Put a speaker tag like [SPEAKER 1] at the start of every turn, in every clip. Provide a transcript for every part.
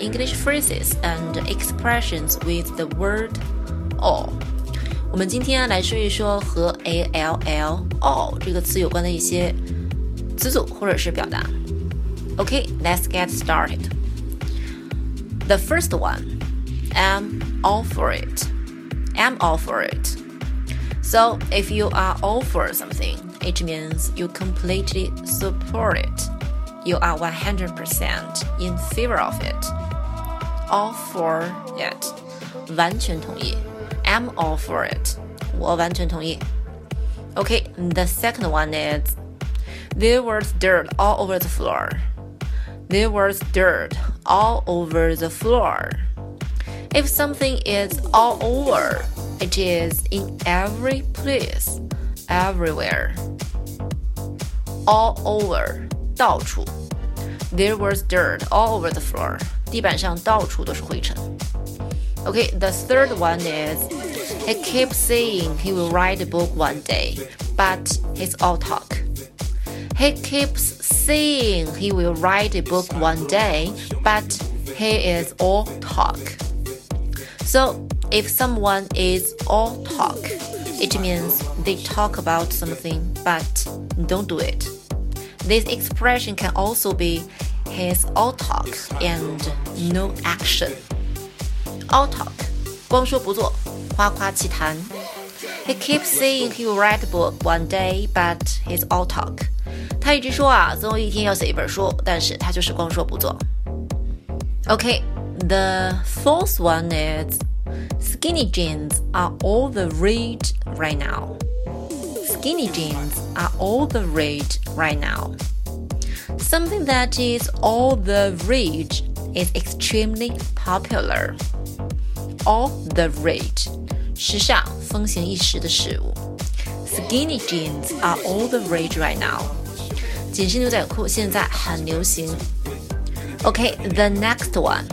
[SPEAKER 1] English phrases and expressions with the word all。我们今天来说一说和 a l l all 这个词有关的一些词组或者是表达。Okay, let's get started. The first one, I'm all for it. I'm all for it. So if you are all for something, it means you completely support it. You are 100% in favor of it. All for it. 完全同意。I'm all for it. 我完全同意。Okay, the second one is there was dirt all over the floor. There was dirt all over the floor. If something is all over, it is in every place, everywhere. All over, 到处. There was dirt all over the floor. 地板上到处都是灰尘. Okay, the third one is he keeps saying he will write a book one day, but it's all talk. He keeps saying he will write a book one day, but he is all talk. So, if someone is all talk, it means they talk about something but don't do it. This expression can also be his all talk and no action. All talk, 光说不做，夸夸其谈. He keeps saying he will write a book one day, but he's all talk. 他一直说啊，总有一天要写一本书，但是他就是光说不做。Okay, the fourth one is skinny jeans are all the rage right now. Skinny jeans are all the rage right now. Something that is all the rage is extremely popular. All the rage，时尚、风行一时的事物。Skinny jeans are all the rage right now. 紧身牛仔裤现在很流行。Okay, the next one.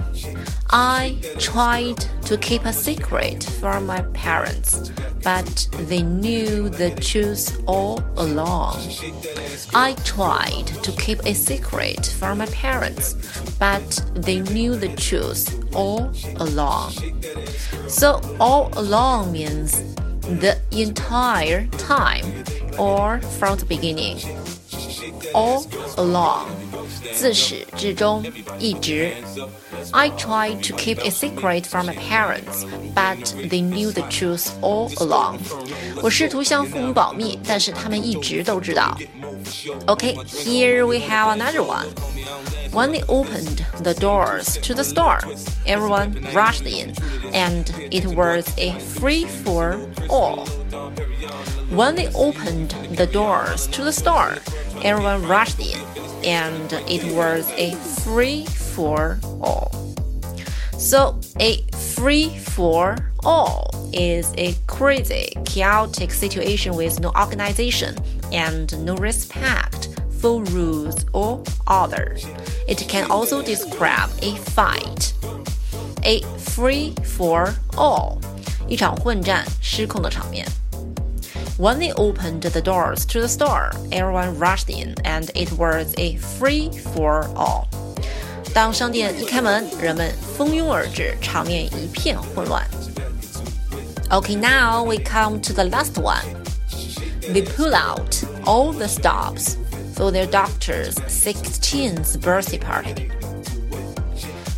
[SPEAKER 1] I tried to keep a secret from my parents, but they knew the truth all along. I tried to keep a secret from my parents, but they knew the truth all along. So, all along means the entire time or from the beginning. All along. 自始至终，一直。 I tried to keep a secret from my parents, but they knew the truth all along. 我试图向父母保密，但是他们一直都知道。Okay, here we have another one. When they opened the doors to the store, everyone rushed in, and it was a free for all. When they opened the doors to the store, everyone rushed in, and it was a free for all. So, a free for all is a crazy, chaotic situation with no organization and no respect for rules or others. It can also describe a fight. A free for all，一场混战、失控的场面。 when they opened the doors to the store, everyone rushed in, and it was a free for all. 当商店一开门，人们蜂拥而至，场面一片混乱。Okay, now we come to the last one. They pull out all the stops for their doctor's 16th birthday party.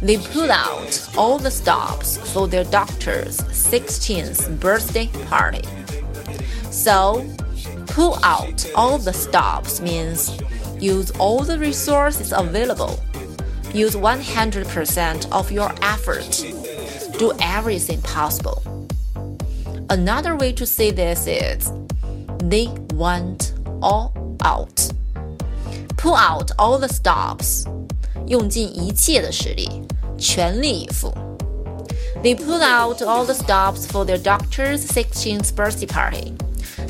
[SPEAKER 1] They pull out all the stops for their doctor's 16th birthday party. So, pull out all the stops means use all the resources available. Use 100% of your effort. Do everything possible. Another way to say this is they went all out. Pull out all the stops. 用尽一切的实力，全力以赴。They pulled out all the stops for their doctor's 16th birthday party.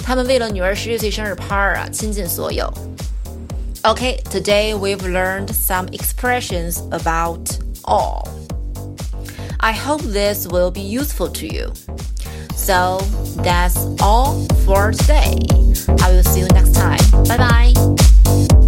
[SPEAKER 1] 他们为了女儿十六岁生日趴啊，倾尽所有。Okay, today we've learned some expressions about all. I hope this will be useful to you. So that's all for today. I will see you next time. Bye bye.